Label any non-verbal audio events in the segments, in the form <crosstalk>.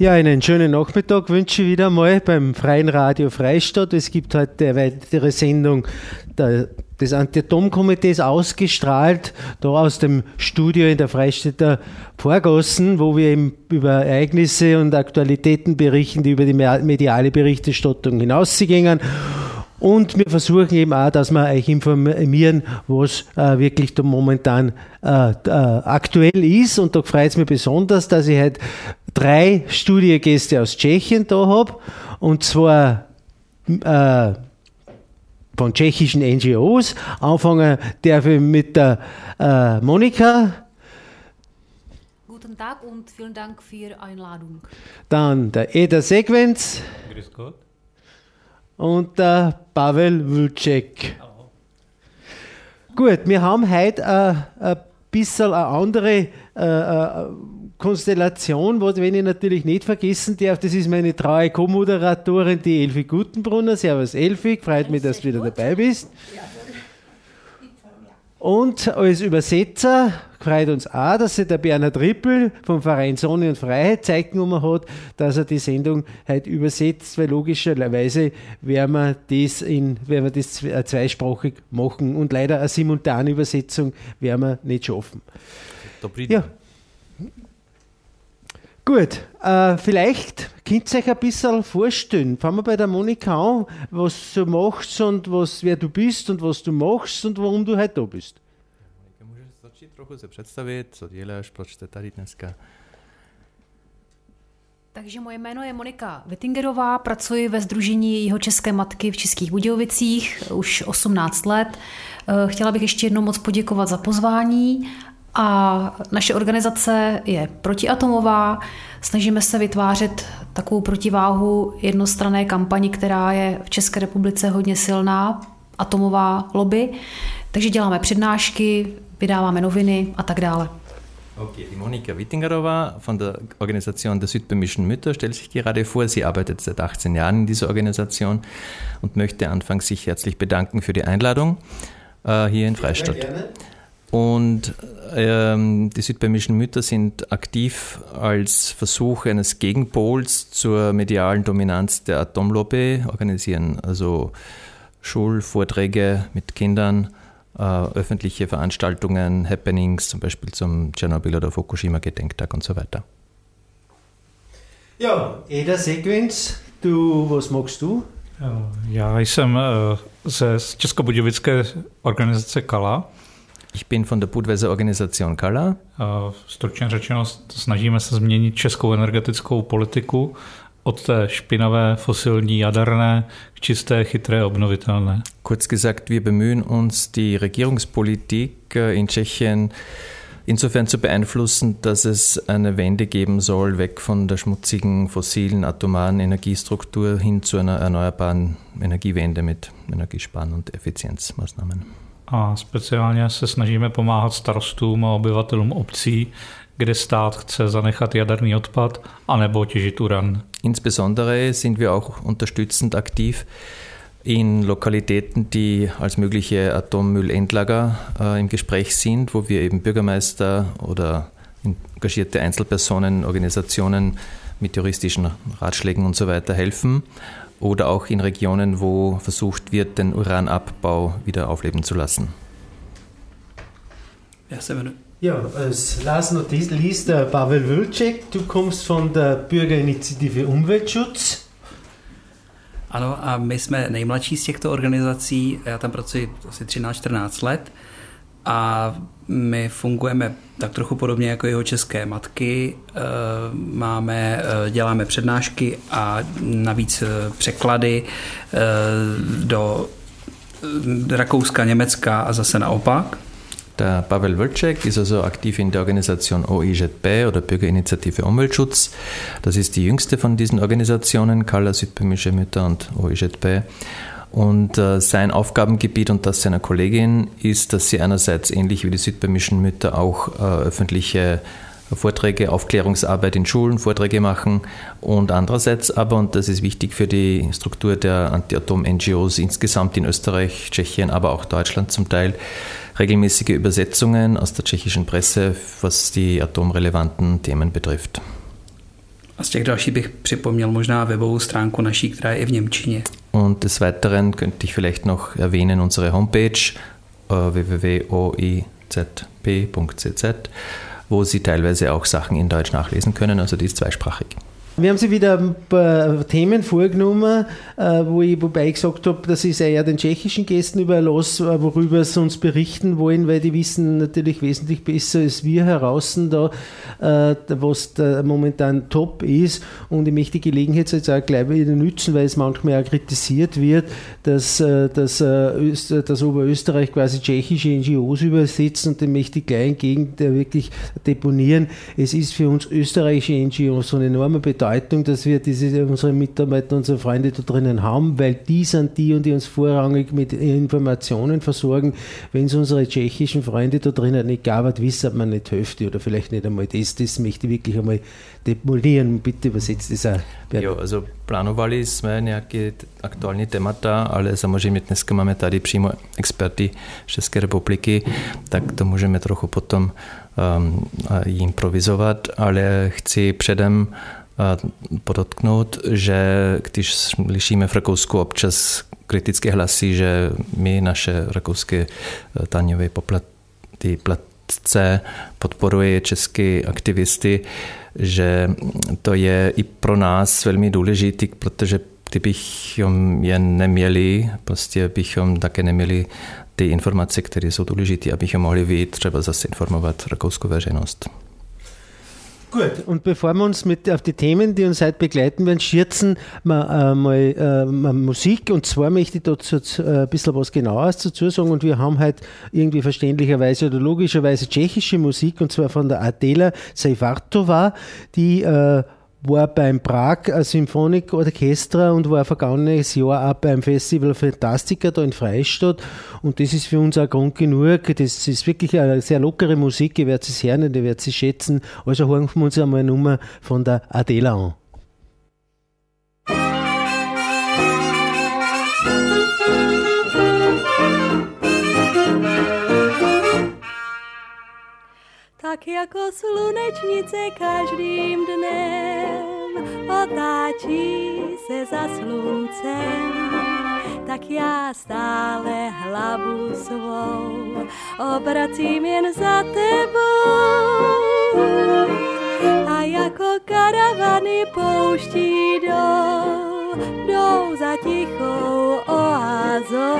Ja, einen schönen Nachmittag wünsche ich wieder mal beim Freien Radio Freistadt. Es gibt heute eine weitere Sendung des Anti-Atom-Komitees ausgestrahlt, da aus dem Studio in der Freistädter Vorgassen, wo wir eben über Ereignisse und Aktualitäten berichten, die über die mediale Berichterstattung hinausgehen. Und wir versuchen eben auch, dass wir euch informieren, was äh, wirklich da momentan äh, äh, aktuell ist. Und da freut es mich besonders, dass ich heute drei Studiegäste aus Tschechien da habe. Und zwar äh, von tschechischen NGOs. Anfangen darf ich mit der äh, Monika. Guten Tag und vielen Dank für die Einladung. Dann der Eda Sequenz. Grüß Gott und der Pavel Wulczek. Gut, wir haben heute ein, ein bisschen eine andere äh, äh, Konstellation, was wenn ich natürlich nicht vergessen darf, das ist meine treue Co-Moderatorin, die Elfi Gutenbrunner. Servus Elfi, freut mich, dass du wieder dabei bist. Und als Übersetzer freut uns auch, dass sich der Bernhard Rippel vom Verein Sonne und Freiheit genommen hat, dass er die Sendung heute übersetzt, weil logischerweise werden wir das, in, werden wir das äh, zweisprachig machen und leider eine simultane Übersetzung werden wir nicht schaffen. Ja. Gut, äh, vielleicht könnt ihr euch ein bisschen vorstellen. Fangen wir bei der Monika an, was du machst und was, wer du bist und was du machst und warum du heute da bist. Monika, můžeš začít trochu se představit, co děláš, proč jste tady dneska? Takže moje jméno je Monika Wittingerová, pracuji ve Združení jeho České matky v Českých Budějovicích už 18 let. Eh, chtěla bych ještě jednou moc poděkovat za pozvání a naše organizace je protiatomová. Snažíme se vytvářet takovou protiváhu jednostranné kampani, která je v České republice hodně silná, atomová lobby. Takže děláme přednášky, vydáváme noviny a tak dále. Okay, die Monika Wittingerowa von der Organisation der Südböhmischen Mütter stellt sich gerade vor. Sie arbeitet seit 18 Jahren in dieser Organisation und möchte anfangs sich herzlich bedanken für die Einladung äh, hier in Freistadt. Sehr gerne. Und ähm, die südböhmischen Mütter sind aktiv als Versuch eines Gegenpols zur medialen Dominanz der Atomlobby, organisieren also Schulvorträge mit Kindern, äh, öffentliche Veranstaltungen, Happenings, zum Beispiel zum Tschernobyl oder Fukushima Gedenktag und so weiter. Ja, Eda Sequenz, du, was magst du? Já jsem ze Českobudějovické organizace KALA, Ich bin von der Budweiser Organisation Kala. Stručně řečeno, snažíme se změnit českou energetickou politiku od té špinavé fosilní jaderné k čisté, chytré, obnovitelné. Kurz gesagt, wir bemühen uns, die Regierungspolitik äh, in Tschechien insofern zu beeinflussen, dass es eine Wende geben soll, weg von der schmutzigen, fossilen, atomaren Energiestruktur hin zu einer erneuerbaren Energiewende mit Energiesparen und Effizienzmaßnahmen a speciálně se snažíme pomáhat starostům a obyvatelům obcí, kde stát chce zanechat jaderný odpad anebo těžit uran. Insbesondere sind wir auch unterstützend aktiv in Lokalitäten, die als mögliche Atommüllendlager äh, im Gespräch sind, wo wir eben Bürgermeister oder engagierte Einzelpersonen, Organisationen mit juristischen Ratschlägen und so weiter helfen oder auch in Regionen, wo versucht wird, den Uranabbau wieder aufleben zu lassen. Ja, als Last Notiz liest der Pavel Wilczek. Du kommst von der Bürgerinitiative Umweltschutz. Ano, a my jsme nejmladší z těchto organizací. Já tam pracuji asi 13-14 let a my fungujeme tak trochu podobně jako jeho české matky. Eh, máme, eh, děláme přednášky a navíc eh, překlady do Rakouska, Německa a zase naopak. Der Pavel Wölczek ist also aktiv in der Organisation OIZB oder Bürgerinitiative Umweltschutz. Das ist die jüngste von diesen Organisationen, Kalla Südböhmische Mütter und OIZB. Und äh, sein Aufgabengebiet und das seiner Kollegin ist, dass sie einerseits ähnlich wie die südböhmischen Mütter auch äh, öffentliche Vorträge, Aufklärungsarbeit in Schulen, Vorträge machen und andererseits aber, und das ist wichtig für die Struktur der Anti-Atom-NGOs insgesamt in Österreich, Tschechien, aber auch Deutschland zum Teil, regelmäßige Übersetzungen aus der tschechischen Presse, was die atomrelevanten Themen betrifft. A z těch další bych připomněl možná webovou stránku naší, která je i v Němčině. Und des Weiteren könnte ich vielleicht noch erwähnen unsere Homepage uh, www.oizp.cz, wo Sie teilweise auch Sachen in Deutsch nachlesen können, also die ist zweisprachig. Wir haben sie wieder ein paar Themen vorgenommen, äh, wo ich, wobei ich gesagt habe, ich es eher den tschechischen Gästen überlasse, äh, worüber sie uns berichten wollen, weil die wissen natürlich wesentlich besser als wir heraus da, äh, was da momentan top ist. Und ich möchte die Gelegenheit jetzt auch gleich wieder nützen, weil es manchmal auch kritisiert wird, dass, dass, dass Oberösterreich quasi tschechische NGOs übersetzt und dem möchte ich gleich entgegen wirklich deponieren. Es ist für uns österreichische NGOs so eine enorme Bedeutung Bedeutung, dass wir diese, unsere Mitarbeiter, unsere Freunde da drinnen haben, weil die sind die und die uns vorrangig mit Informationen versorgen. Wenn es unsere tschechischen Freunde da drinnen nicht gab, wissen man nicht Hälfte oder vielleicht nicht einmal das. Das möchte ich wirklich einmal demolieren. Bitte übersetzt das auch. Jo, also plánovali jsme nějaké aktuální témata, ale samozřejmě dnes máme tady přímo experty České republiky, tak to můžeme trochu potom um, improvizovat, ale chci předem podotknout, že když slyšíme v Rakousku občas kritické hlasy, že my naše rakouské daňové poplatky platce podporuje české aktivisty, že to je i pro nás velmi důležitý, protože kdybychom je neměli, prostě bychom také neměli ty informace, které jsou důležité, abychom mohli vyjít třeba zase informovat rakouskou veřejnost. Gut, und bevor wir uns mit auf die Themen, die uns heute begleiten werden, schürzen, mal, äh, mal äh, Musik. Und zwar möchte ich dazu äh, ein bisschen was genaueres dazu sagen. Und wir haben heute irgendwie verständlicherweise oder logischerweise tschechische Musik, und zwar von der Adela Seifartova, die äh, war beim Prag Symphonic Orchestra und war vergangenes Jahr auch beim Festival Fantastica da in Freistadt. Und das ist für uns auch Grund genug. Das ist wirklich eine sehr lockere Musik. Ihr werdet es hören und ihr werdet es schätzen. Also hören wir uns einmal eine Nummer von der Adela an. Tak jako slunečnice každým dnem otáčí se za sluncem, tak já stále hlavu svou obracím jen za tebou. A jako karavany pouští jdou, jdou za tichou oázou,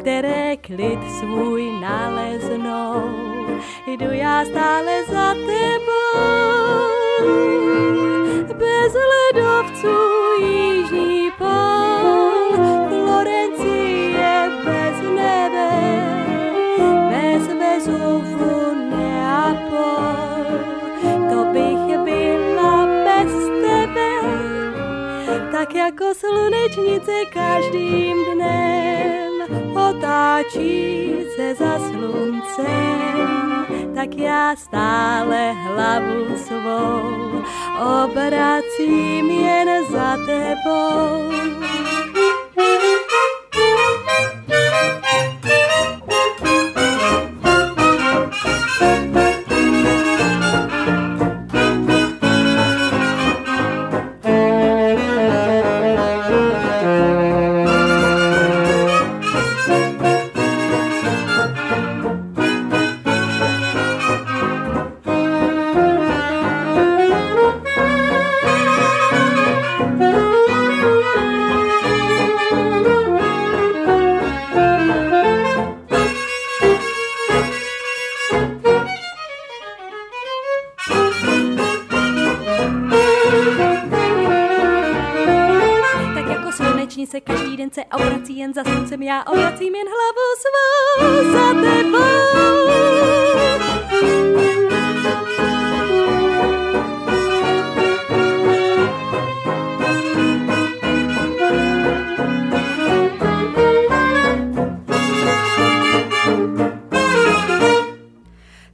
které klid svůj naleznou jdu já stále za tebou. Bez ledovců jižní pol, Florencie bez nebe, bez Vezuvu Neapol. To bych byla bez tebe, tak jako slunečnice každým dnem otáčí se za sluncem tak já stále hlavu svou obracím jen za tebou. vážně se každý den se obrací, jen za sluncem já obracím jen hlavu svou za tebou.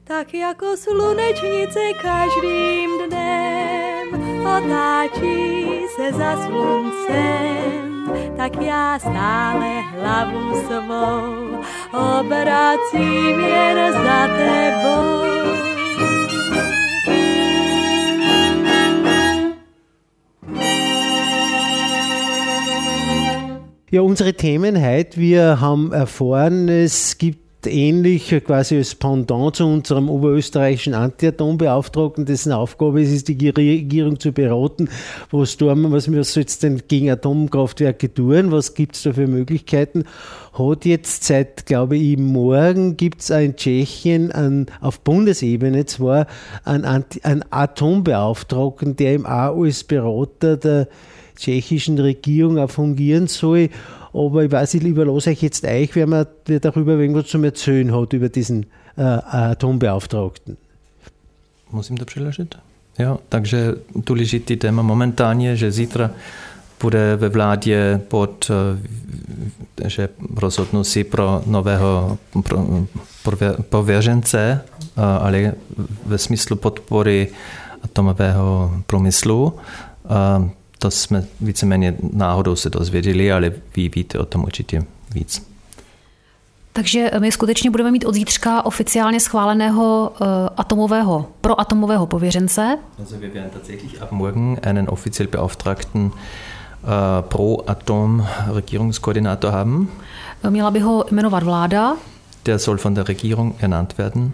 tak jako slunečnice každým dnem otáčí se za sluncem. Tak já stále hlavu svou obracím jen za tebou. Ja, unsere Themen heute, wir haben erfahren, es gibt ähnlich quasi als Pendant zu unserem oberösterreichischen Anti-Atom-Beauftragten, dessen Aufgabe es ist, die Regierung zu beraten, was tun wir, was wir jetzt denn gegen Atomkraftwerke tun, was gibt es da für Möglichkeiten. Hat jetzt seit, glaube ich, morgen gibt es in Tschechien an, auf Bundesebene zwar einen, einen Atombeauftragten, der im auch als Berater der tschechischen Regierung auch fungieren soll. Aber ich weiß, ich überlasse euch jetzt euch, wer wer darüber irgendwas zu erzählen hat, über diesen äh, Atombeauftragten. Musím to přiložit? Jo, takže důležitý téma momentálně, že zítra bude ve vládě pod, eh, že rozhodnou si pro nového pro, pověřence, eh, ale ve smyslu podpory atomového průmyslu. Eh, to jsme víceméně náhodou se dozvěděli, ale vy víte o tom určitě víc. Takže my skutečně budeme mít od zítřka oficiálně schváleného uh, atomového, proatomového pověřence. Also wir werden tatsächlich ab morgen einen offiziell beauftragten uh, Pro-Atom-Regierungskoordinator haben. Měla by ho jmenovat vláda. Der soll von der Regierung ernannt werden.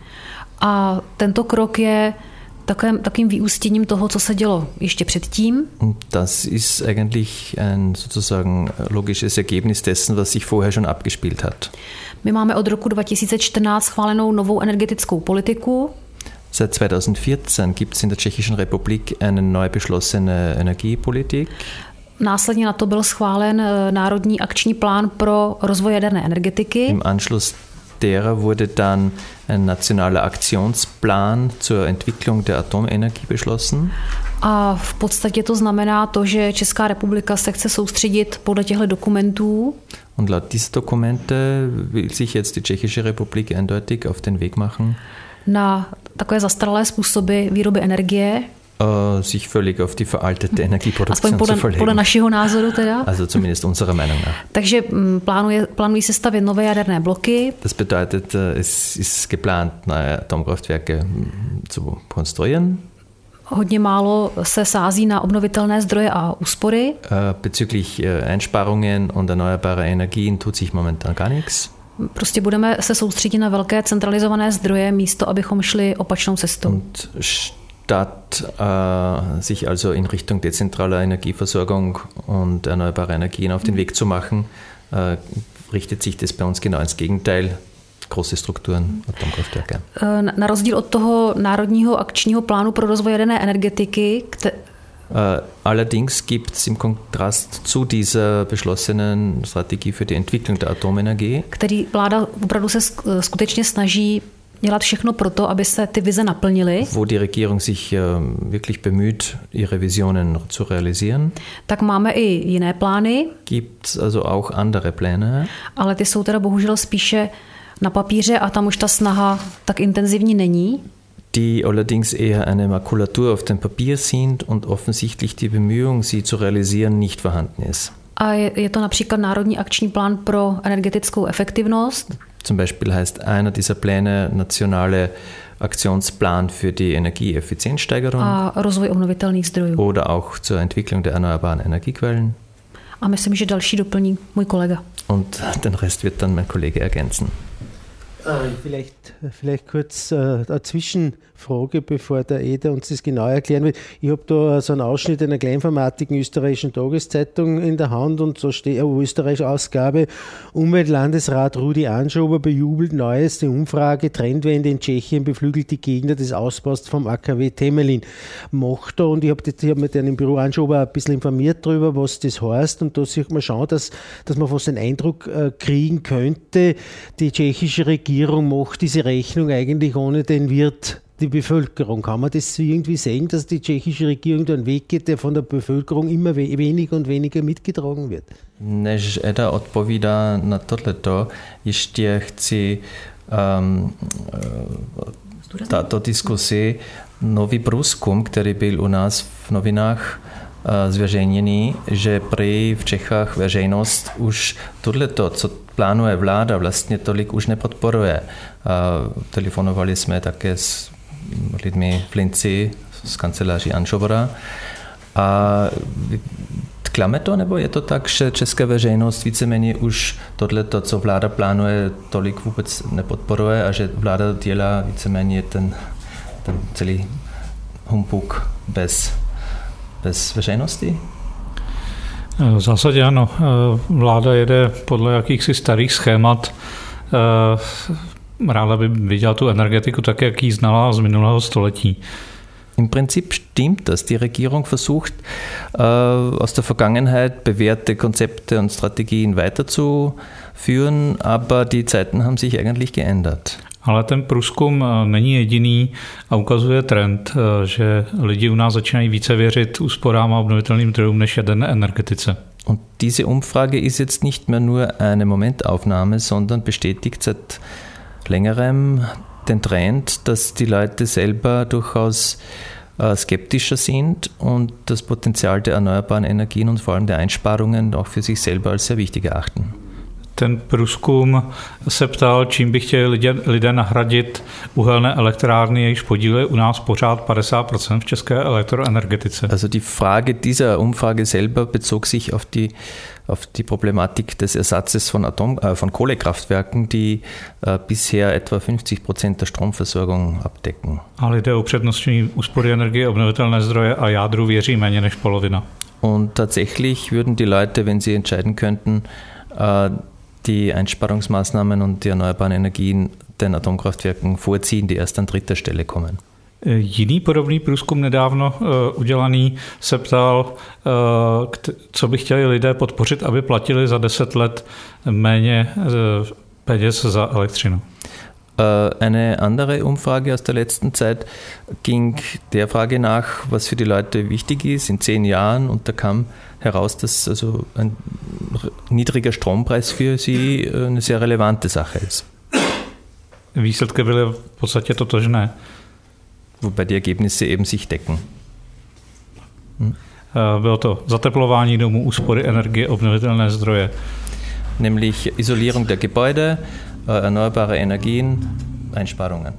A tento krok je takovým, takovým vyústěním toho, co se dělo ještě předtím. Das ist eigentlich ein sozusagen logisches Ergebnis dessen, was sich vorher schon abgespielt hat. My máme od roku 2014 schválenou novou energetickou politiku. Seit 2014 gibt es in der Tschechischen Republik eine neu beschlossene Energiepolitik. Následně na to byl schválen eh, Národní akční plán pro rozvoj jaderné energetiky. Im Anschluss derer wurde dann ein nationaler Aktionsplan zur Entwicklung der Atomenergie beschlossen. A v podstatě to znamená to, že Česká republika se chce soustředit podle těchto dokumentů. Und laut dieser Dokumente will sich jetzt die Tschechische Republik eindeutig auf den Weg machen. Na takové zastaralé způsoby výroby energie. Uh, sich völlig auf die veraltete Energieproduktion podle, zu verlegen. podle našeho názoru teda. Also zumindest unserer Meinung nach. <laughs> Takže mm, plánuje, plánují se stavět nové jaderné bloky. Das bedeutet, äh, es ist geplant, neue Atomkraftwerke mm, zu konstruieren. Hodně málo se sází na obnovitelné zdroje a úspory. Uh, bezüglich Einsparungen und erneuerbarer Energien tut sich momentan gar nichts. Prostě budeme se soustředit na velké centralizované zdroje, místo abychom šli opačnou cestou. Und statt äh, sich also in Richtung dezentraler Energieversorgung und erneuerbare Energien auf den Weg zu machen, äh, richtet sich das bei uns genau ins Gegenteil. Große Strukturen, Atomkraftwerke. Na rozdíl od toho národního akčního plánu pro rozvoj jaderné energetiky, Äh, Allerdings gibt es im Kontrast zu dieser beschlossenen Strategie für die Entwicklung der Atomenergie, který vláda opravdu se sk- skutečně snaží dělat všechno pro to, aby se ty vize naplnily, wo die Regierung sich äh, wirklich bemüht, ihre Visionen zu realisieren, tak máme i jiné plány, gibt also auch andere Pläne. ale ty jsou teda bohužel spíše na papíře a tam už ta snaha tak intenzivní není. die allerdings eher eine Makulatur auf dem Papier sind und offensichtlich die Bemühung, sie zu realisieren, nicht vorhanden ist. A je, je to například Národní akční plán pro energetickou efektivnost, Zum Beispiel heißt einer dieser Pläne nationale Aktionsplan für die Energieeffizienzsteigerung oder auch zur Entwicklung der erneuerbaren Energiequellen. A myslím, že další doplní můj kolega. Und den Rest wird dann mein Kollege ergänzen. Äh, Vielleicht, vielleicht kurz äh, eine Zwischenfrage, bevor der Eder uns das genau erklären will. Ich habe da so einen Ausschnitt einer kleinformatigen österreichischen Tageszeitung in der Hand und so steht eine Österreich-Ausgabe. Umweltlandesrat Rudi Anschober bejubelt neueste Umfrage, Trendwende in Tschechien beflügelt die Gegner des Ausbaus vom AKW Temelin. Macht da, und ich habe hab mit einem Büro Anschober ein bisschen informiert darüber, was das heißt und da sieht man schon, dass, dass man fast den Eindruck äh, kriegen könnte, die tschechische Regierung macht diese Rechnung eigentlich ohne den Wirt die Bevölkerung. Kann man das irgendwie sehen, dass die tschechische Regierung da einen Weg geht, der von der Bevölkerung immer we weniger und weniger mitgetragen wird? Než Eda odpovídá na tohleto, ještě chci um, Tato diskusi nový průzkum, který byl u nás v novinách zveřejněný, že prý v Čechách veřejnost už tohleto, co plánuje vláda, vlastně tolik už nepodporuje. Telefonovali jsme také s lidmi v Linci z kanceláří Anšovora a Klame to, nebo je to tak, že česká veřejnost víceméně už tohle, co vláda plánuje, tolik vůbec nepodporuje a že vláda dělá víceméně ten, ten celý humbuk bez, bez veřejnosti? V zásadě ano. Vláda jede podle jakýchsi starých schémat. Ráda by viděla tu energetiku tak, jak ji znala z minulého století. Im Prinzip stimmt das. Die Regierung versucht aus der Vergangenheit bewährte Konzepte und Strategien weiterzuführen, aber die Zeiten haben sich eigentlich geändert. Ale ten průzkum äh, není jediný a ukazuje trend, äh, že lidi u nás začínají více věřit úsporám a obnovitelným zdrojům než jaderné energetice. Und diese Umfrage ist jetzt nicht mehr nur eine Momentaufnahme, sondern bestätigt seit längerem den Trend, dass die Leute selber durchaus äh, skeptischer sind und das Potenzial der erneuerbaren Energien und vor allem der Einsparungen auch für sich selber als sehr wichtig erachten. Ten průzkum se ptal, čím by chtěli lidé, lidé nahradit uhelné elektrárny, jejichž podíl je u nás pořád 50% v české elektroenergetice. Also die Frage dieser Umfrage selber bezog sich auf die auf die Problematik des Ersatzes von, Atom, äh, von Kohlekraftwerken, die äh, bisher etwa 50 Prozent der Stromversorgung abdecken. Ale jde o upřednostnění úspory energie, obnovitelné zdroje a jádru věří méně než polovina. Und tatsächlich würden die Leute, wenn sie entscheiden könnten, äh, die Einsparungsmaßnahmen und die erneuerbaren Energien den Atomkraftwerken vorziehen, die erst an dritter Stelle kommen. Jiný podobný průzkum nedávno uh, udělaný se ptal, uh, co by chtěli lidé podpořit, aby platili za deset let méně peněz za elektřinu. Eine andere Umfrage aus der letzten Zeit ging der Frage nach, was für die Leute wichtig ist in zehn Jahren. Und da kam heraus, dass also ein niedriger Strompreis für sie eine sehr relevante Sache ist. Výsledky byly v podstatě totožné. wobei die Ergebnisse eben sich decken. Hm? Bylo to zateplování domů, úspory energie, obnovitelné zdroje. Nämlich Isolierung der Gebäude, äh, erneuerbare Energien, Einsparungen.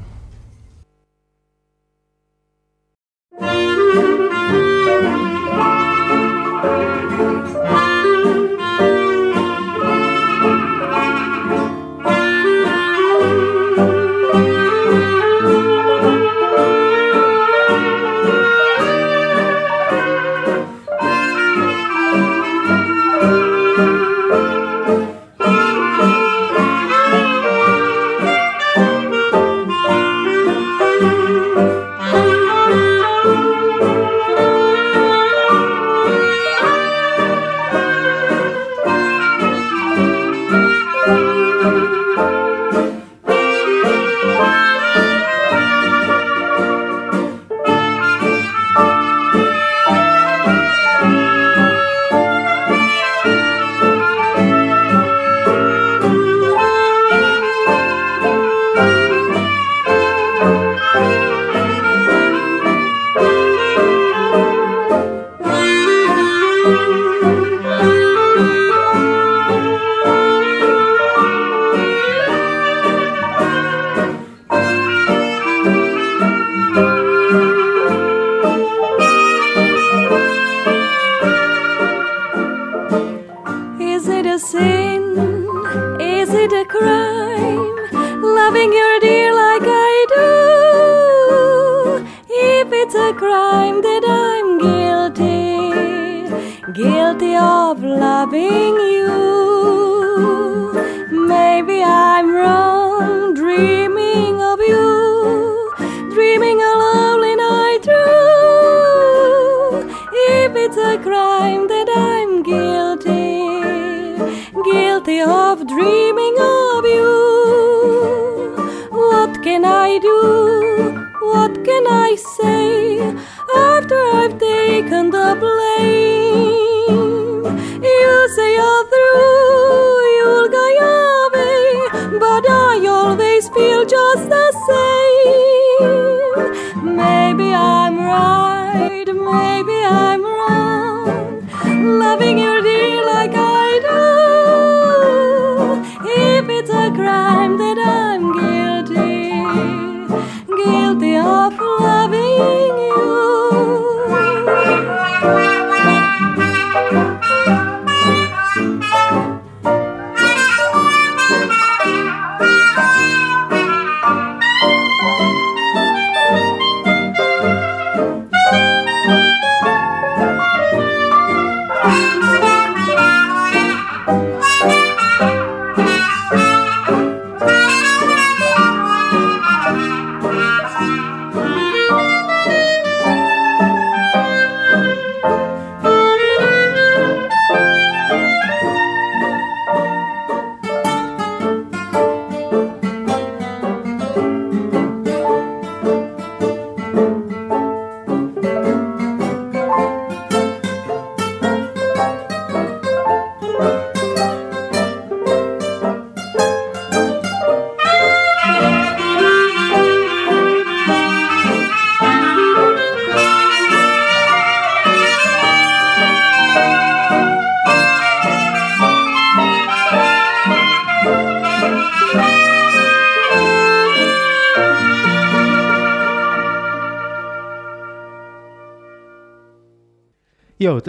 singing.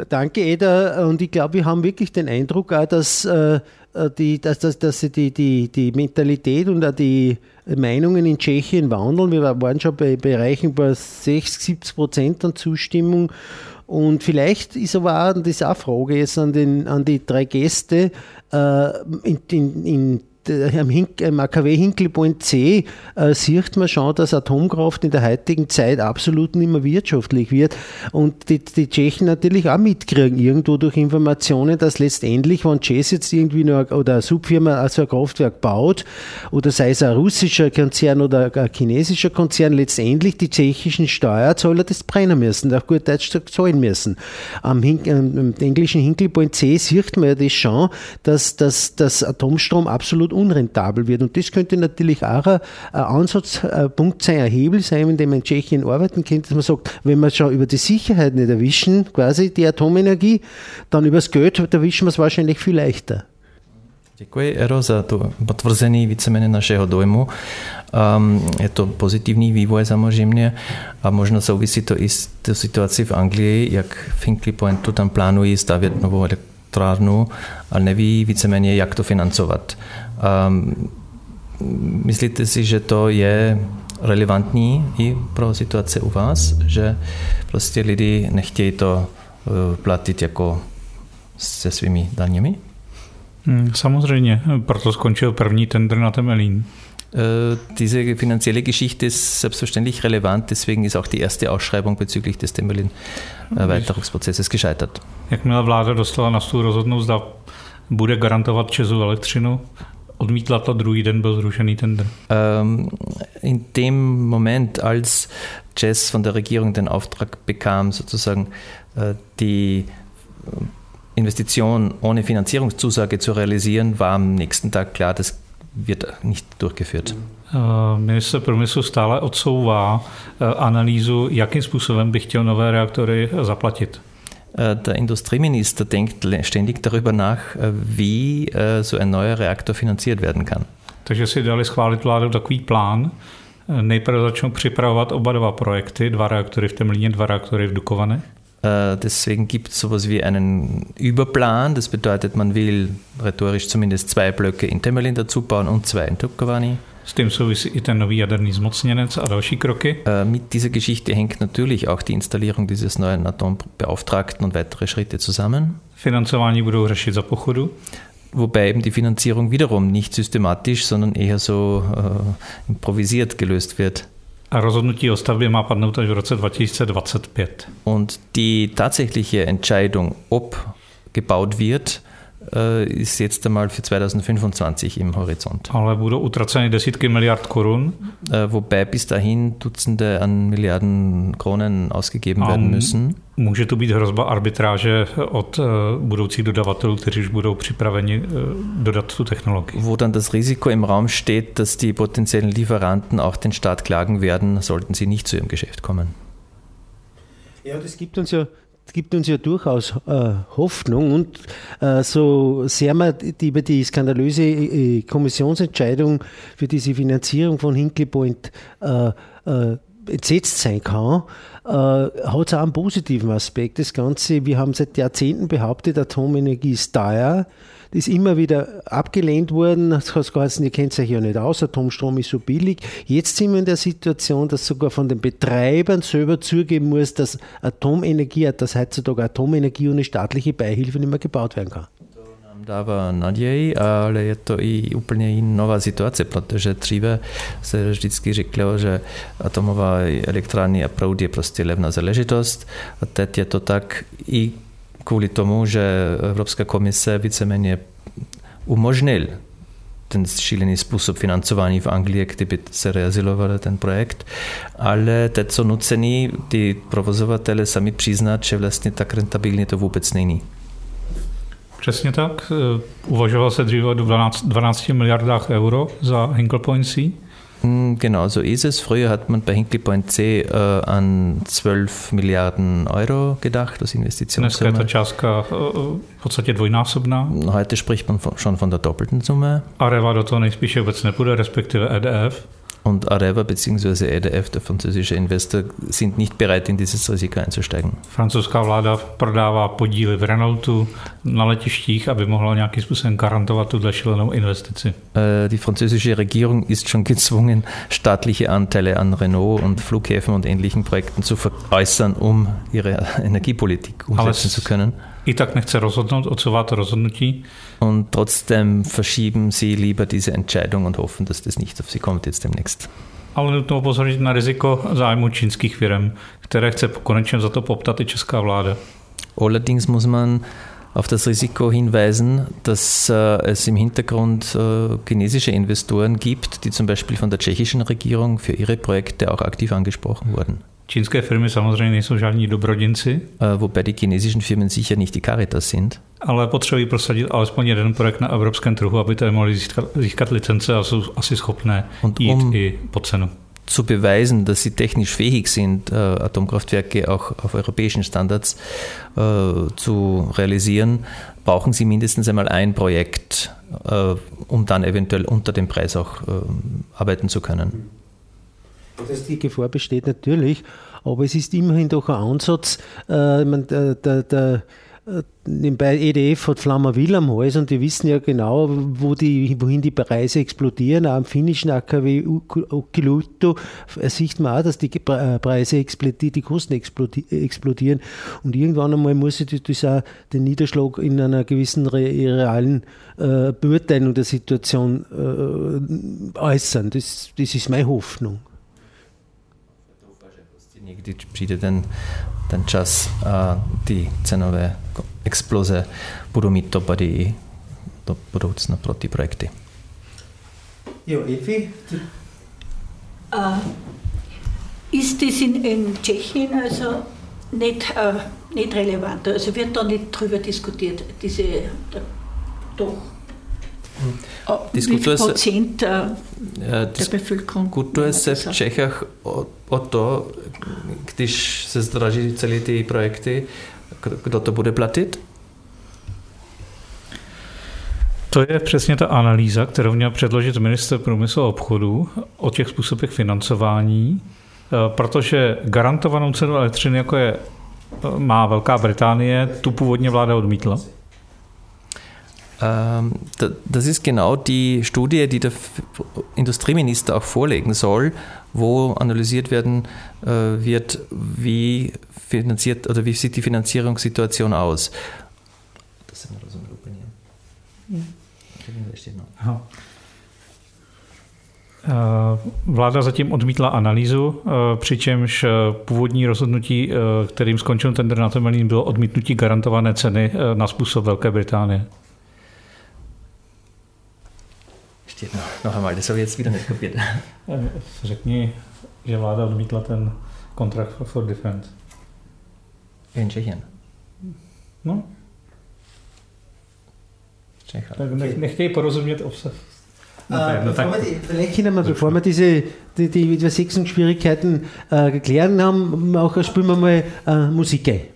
Danke Eda. Und ich glaube, wir haben wirklich den Eindruck auch, dass, äh, die, dass, dass, dass die, die, die Mentalität und auch die Meinungen in Tschechien wandeln. Wir waren schon bei Bereichen bei 60, 70 Prozent an Zustimmung. Und vielleicht ist aber auch, das ist auch eine Frage jetzt an, den, an die drei Gäste, äh, in, in, in am, Hink, am AKW Hinkelpoint C äh, sieht man schon, dass Atomkraft in der heutigen Zeit absolut nicht mehr wirtschaftlich wird und die, die Tschechen natürlich auch mitkriegen, irgendwo durch Informationen, dass letztendlich, wenn Tschech jetzt irgendwie noch oder eine Subfirma also ein Kraftwerk baut oder sei es ein russischer Konzern oder ein chinesischer Konzern, letztendlich die tschechischen Steuerzahler das brennen müssen, auch gut Deutsch zahlen müssen. Am, Hink, am englischen Hinkelpoint C sieht man ja das schon, dass, dass, dass Atomstrom absolut unrentabel wird. Und das könnte natürlich auch ein, Ansatzpunkt sein, ein Hebel sein, in dem man in Tschechien arbeiten könnte, dass man sagt, wenn wir schon über die Sicherheit nicht erwischen, quasi die Atomenergie, dann über das Geld erwischen wir es wahrscheinlich viel leichter. Děkuji, Ero, za to potvrzení víceméně našeho dojmu. Um, je to pozitivní vývoj samozřejmě a možno souvisí to i s tou situací v Anglii, jak v Hinkley Pointu tam plánují stavět novou elektrárnu, ale neví víceméně, jak to financovat. Um, myslíte si, že to je relevantní i pro situaci u vás, že prostě lidi nechtějí to uh, platit jako se svými daněmi? Hmm, samozřejmě, proto skončil první tender na Temelín. Diese finanzielle Geschichte ist selbstverständlich relevant, deswegen ist auch die erste Ausschreibung bezüglich des Temelin-Erweiterungsprozesses gescheitert. Jakmile vláda dostala na stůl rozhodnout, zda bude garantovat Česu elektřinu, odmítla to, druhý den byl zrušený tender. Ähm, in dem Moment, als Jess von der Regierung den Auftrag bekam, sozusagen äh, die Investition ohne Finanzierungszusage zu realisieren, war am nächsten Tag klar, das wird nicht durchgeführt. Äh, minister průmyslu stále odsouvá äh, analýzu, jakým způsobem by chtěl nové reaktory zaplatit. Äh, der Industrieminister denkt ständig darüber nach, äh, wie äh, so ein neuer Reaktor finanziert werden kann. Takže si dali schválit vládu takový plán. Nejprve začnou připravovat oba dva projekty, dva reaktory v Temlíně, dva reaktory v Dukovanech. Deswegen gibt es sowas wie einen Überplan. Das bedeutet, man will rhetorisch zumindest zwei Blöcke in Temelin dazu bauen und zwei in Dukovany. S tím souvisí i ten nový jaderný zmocněnec a další kroky. Mit dieser Geschichte hängt natürlich auch die Installierung dieses neuen Atombeauftragten und weitere Schritte zusammen. Financování budou řešit za pochodu. Wobei eben die Finanzierung wiederum nicht systematisch, sondern eher so äh, improvisiert gelöst wird. A rozhodnutí o stavbě má padnout až v roce 2025. Und die tatsächliche Entscheidung, ob gebaut wird, äh, ist jetzt einmal für 2025 im Horizont. Ale budou utraceny desítky miliard korun. Äh, wobei bis dahin Dutzende an Milliarden Kronen ausgegeben werden müssen. Může tu být hrozba arbitráže od uh, budoucích dodavatelů, kteří už budou připraveni uh, dodat tu technologii. Wo dann das Risiko im Raum steht, dass die potenziellen Lieferanten auch den Staat klagen werden, sollten sie nicht zu ihrem Geschäft kommen. Ja, das gibt uns ja gibt uns ja durchaus äh, Hoffnung und äh, so sehr man die, über die skandalöse äh, Kommissionsentscheidung für diese Finanzierung von Hinkley Point äh, äh, entsetzt sein kann, äh, hat es auch einen positiven Aspekt. Das Ganze, wir haben seit Jahrzehnten behauptet, Atomenergie ist teuer ist immer wieder abgelehnt worden. Das geheißen, ihr kennt euch ja nicht aus, Atomstrom ist so billig. Jetzt sind wir in der Situation, dass sogar von den Betreibern selber zugeben muss, dass Atomenergie, dass heutzutage Atomenergie ohne staatliche Beihilfe nicht mehr gebaut werden kann. dáva naději, ale je to i úplně nová situace, protože dříve se vždycky řeklo, že atomová elektrárny a proud je prostě levná záležitost a teď je to tak i kvůli tomu, že Evropská komise víceméně umožnil ten šílený způsob financování v Anglii, kdyby se realizoval ten projekt, ale teď jsou nuceni ty provozovatele sami přiznat, že vlastně tak rentabilní to vůbec není. Přesně tak. Uvažoval se dříve o 12, 12 miliardách euro za Hinkle Point C. Hm, genau, so ist es. Früher hat man bei Hinkley Point C äh, an 12 Milliarden Euro gedacht als Investitionssumme. Dneska je ta částka v podstatě dvojnásobná. Heute spricht man schon von der doppelten Summe. Areva do toho nejspíše vůbec nepůjde, respektive EDF. Und Areva bzw. EDF, der französische Investor, sind nicht bereit, in dieses Risiko einzusteigen. Francouzská vláda prodává podíly v Renaultu na letištích, aby mohla nějakým způsobem garantovat tuhle šílenou investici. Äh, die französische Regierung ist schon <laughs> gezwungen, staatliche Anteile an Renault und Flughäfen und ähnlichen Projekten zu veräußern, um ihre Energiepolitik umsetzen zu können. I tak nechce rozhodnout, odsouvá to rozhodnutí. Und trotzdem verschieben sie lieber diese Entscheidung und hoffen, dass das nicht auf sie kommt jetzt demnächst. Ale nutno upozornit na riziko zájmu čínských firm, které chce konečně za to poptat i česká vláda. Allerdings muss man auf das Risiko hinweisen, dass äh, es im Hintergrund äh, chinesische Investoren gibt, die zum Beispiel von der tschechischen Regierung für ihre Projekte auch aktiv angesprochen wurden. Čínské firmy samozřejmě nejsou žádní dobrodinci. Äh, wobei die chinesischen Firmen sicher nicht die Caritas sind. Ale potřebují prosadit alespoň jeden projekt na evropském trhu, aby to mohli získat, získat licence a jsou asi schopné Und jít um- i po cenu. zu beweisen, dass sie technisch fähig sind, äh, Atomkraftwerke auch auf europäischen Standards äh, zu realisieren, brauchen sie mindestens einmal ein Projekt, um dann eventuell unter dem Preis auch ähm, arbeiten zu können. Das die Gefahr besteht natürlich, aber es ist immerhin doch ein Ansatz. Äh, ich meine, der, der, der, äh, nebenbei EDF hat Flammaville am Hals und die wissen ja genau, wo die, wohin die Preise explodieren. Auch am finnischen AKW Olkiluoto sieht man auch, dass die äh, Preise explodieren, die Kosten explodi- explodieren. Und irgendwann einmal muss sich das auch den Niederschlag in einer gewissen re realen äh, Beurteilung der Situation äh, äußern. Das, das ist meine Hoffnung. Někdy přijde ten, ten čas a ty cenové exploze budou mít dopady i do budoucna pro ty projekty. Ja, Evi? Äh, ist das in, in Tschechien also nicht, äh, nicht relevant? Also wird da nicht drüber diskutiert, diese doch. Diskutuje se- Prozent Ja, der Bevölkerung? Diskutuje se v Čechách o, o to, když se zdraží celé ty projekty, kdo to bude platit? To je přesně ta analýza, kterou měl předložit minister průmyslu a obchodu o těch způsobech financování, eh, protože garantovanou cenu elektřiny, jako je eh, má Velká Británie, tu původně vláda odmítla. Ähm, da, das ist genau die Studie, die der Industrieminister auch vorlegen soll, wo analysiert werden äh, wird, wie finanziert oder wie sieht die Finanzierungssituation aus. Das sind also. Ještě jednou. Aha. Eh, Vláda zatím odmítla analýzu, eh, přičemž původní rozhodnutí, kterým skončil tender na temelín, bylo odmítnutí garantované ceny na způsob Velké Británie. Steht noch, noch einmal, das habe ich jetzt wieder nicht kapiert. Eh, Řekni, že vláda odmítla ten kontrakt for, defense. In Tschechien. No, Tschechien. tak nech, nechtějí porozumět obsah. No, Äh, no, bevor, wir die, vielleicht können wir, bevor wir diese die, die Übersetzungsschwierigkeiten äh, geklärt haben, auch, spielen wir mal äh, Musik ein.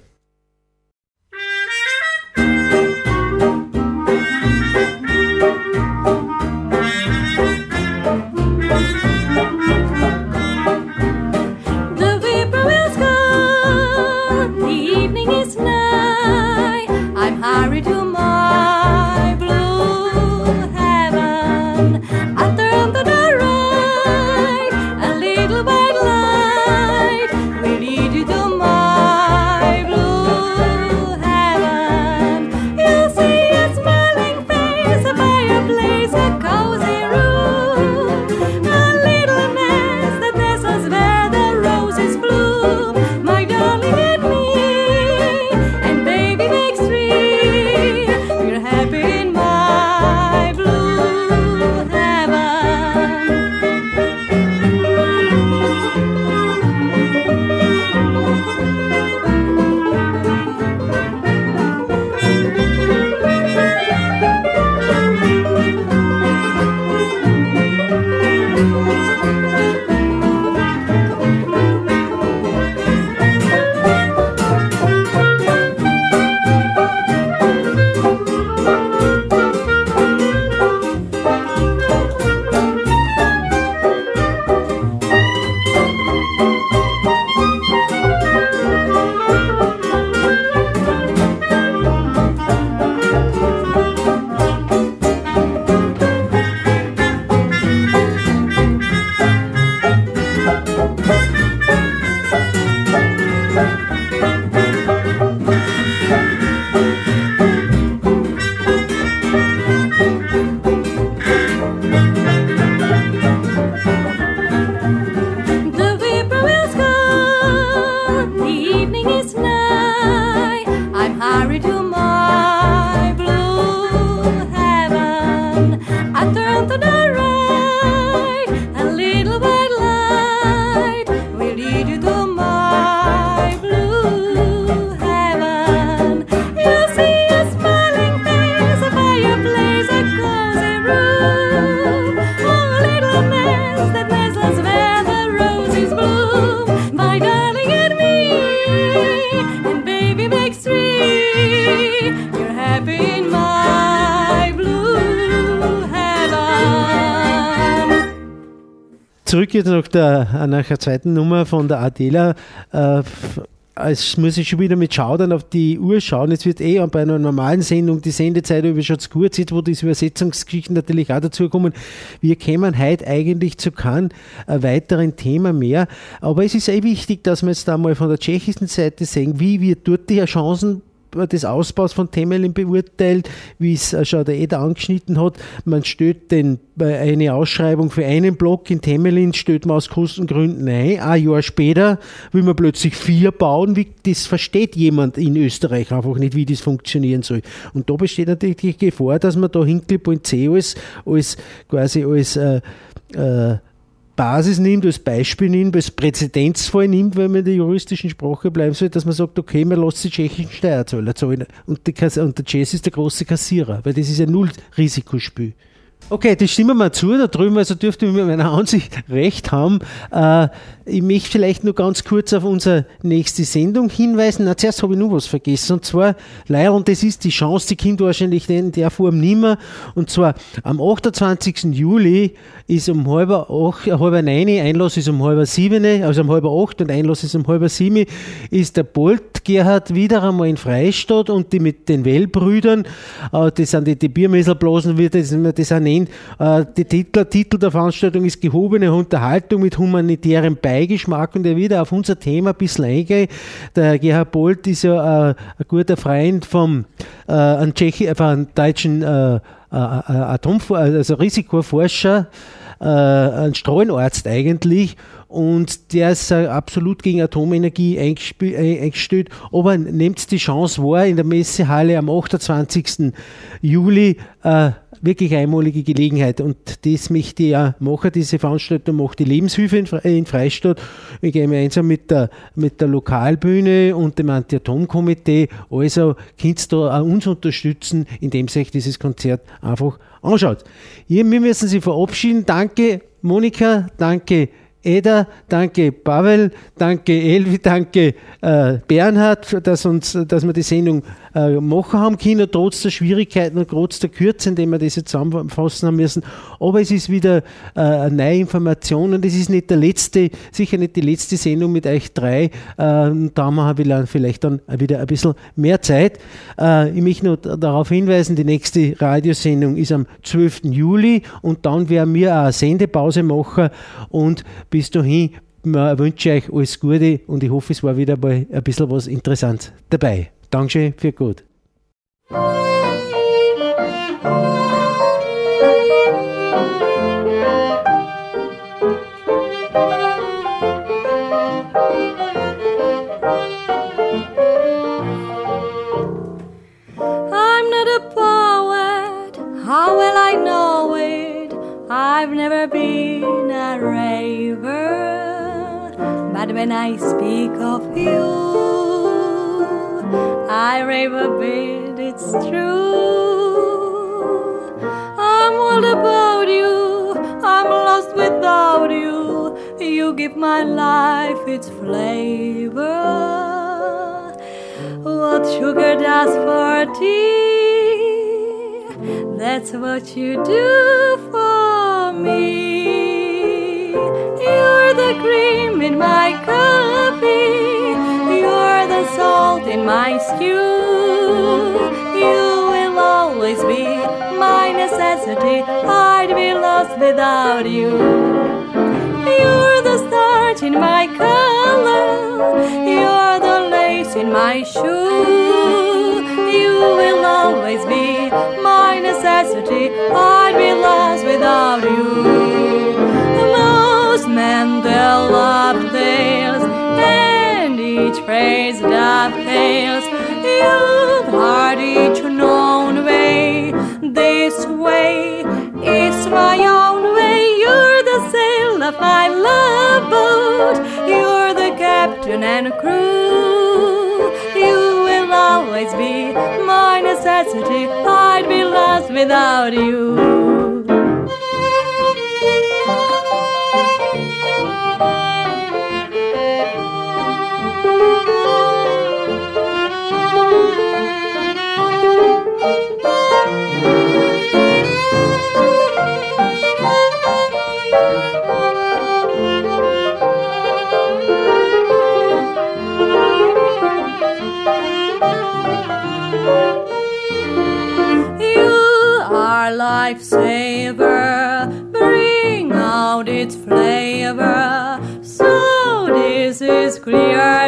Nach der zweiten Nummer von der Adela. Äh, es muss ich schon wieder mit Schaudern auf die Uhr schauen. Jetzt wird eh bei einer normalen Sendung die Sendezeit über schon zu kurz, jetzt wo diese Übersetzungsgeschichten natürlich auch dazukommen. Wir kämen heute eigentlich zu keinem äh, weiteren Thema mehr. Aber es ist eh wichtig, dass wir jetzt da mal von der tschechischen Seite sehen, wie wird dort die Chancen des Ausbaus von Temelin beurteilt, wie es äh, schon der Eder angeschnitten hat. Man stellt den, äh, eine Ausschreibung für einen Block in Temelin, stellt man aus Kostengründen ein. Ein Jahr später will man plötzlich vier bauen. Wie, das versteht jemand in Österreich einfach nicht, wie das funktionieren soll. Und da besteht natürlich die Gefahr, dass man da Hinkley C als, als quasi als äh, äh, Basis nimmt, als Beispiel nimmt, als Präzedenzfall nimmt, wenn man in der juristischen Sprache bleiben soll, dass man sagt, okay, man lässt die tschechischen Steuerzahler zahlen und, die, und der Jazz ist der große Kassierer, weil das ist ein Null-Risikospiel. Okay, das stimmen wir zu da drüben, also dürfte ich mit meiner Ansicht <laughs> recht haben. Äh, ich möchte vielleicht nur ganz kurz auf unsere nächste Sendung hinweisen. Na, zuerst habe ich noch was vergessen, und zwar, leider, und das ist die Chance, die kommt wahrscheinlich in der Form nimmer, und zwar am 28. Juli ist um halber acht, äh, halber neun, Einlass ist um halber sieben, also um halber acht und Einlass ist um halber sieben, ist der Bolt Gerhard wieder einmal in Freistadt und die mit den Wellbrüdern, äh, das sind die, die Biermesselblasen, wie das, das auch nennt, äh, die Titel, Titel der Veranstaltung ist gehobene Unterhaltung mit humanitärem Beigeschmack und er wieder auf unser Thema ein bisschen eingehen. Der Gerhard Bolt ist ja äh, ein guter Freund vom äh, einem, Tschechi, äh, deutschen äh, äh, also Risikoforscher, ein Strahlenarzt eigentlich und der ist absolut gegen Atomenergie eingestellt, aber nimmt die Chance wahr, in der Messehalle am 28. Juli äh, wirklich einmalige Gelegenheit und das möchte ich ja machen, diese Veranstaltung macht die Lebenshilfe in, Fre in Freistadt. Wir gehen gemeinsam mit der, mit der Lokalbühne und dem Anti-Atom-Komitee. Also könnt ihr da auch uns unterstützen, indem ihr euch dieses Konzert einfach anschaut. Hier, wir müssen Sie verabschieden. Danke Monika, danke Eda, danke Pavel, danke Elvi, danke äh, Bernhard, dass, uns, dass wir die Sendung machen haben können, trotz der Schwierigkeiten und trotz der Kürze, in denen wir das jetzt zusammenfassen haben müssen. Aber es ist wieder äh, eine neue Information und es ist nicht der letzte, sicher nicht die letzte Sendung mit euch drei. Äh, da haben wir vielleicht dann wieder ein bisschen mehr Zeit. Äh, ich möchte nur darauf hinweisen, die nächste Radiosendung ist am 12. Juli und dann werden wir eine Sendepause machen und bis dahin wünsche ich euch alles Gute und ich hoffe, es war wieder mal ein bisschen was Interessantes dabei. Dankeschön, viel gut. I've never been a raver, but when I speak of you, I rave a bit, it's true. I'm all about you, I'm lost without you. You give my life its flavor. What sugar does for tea, that's what you do for me. You're the cream in my coffee, salt in my stew. You will always be my necessity, I'd be lost without you. You're the starch in my color. You're the lace in my shoe. You will always be my necessity. I'd be lost without you. Most men tell love and each phrase dovetails. You've heard each known way. This way, it's my own way. You're the sail of my love boat. You're the captain and crew. You will always be my necessity. I'd be lost without. You lifesaver, bring out its flavor. So this is clear,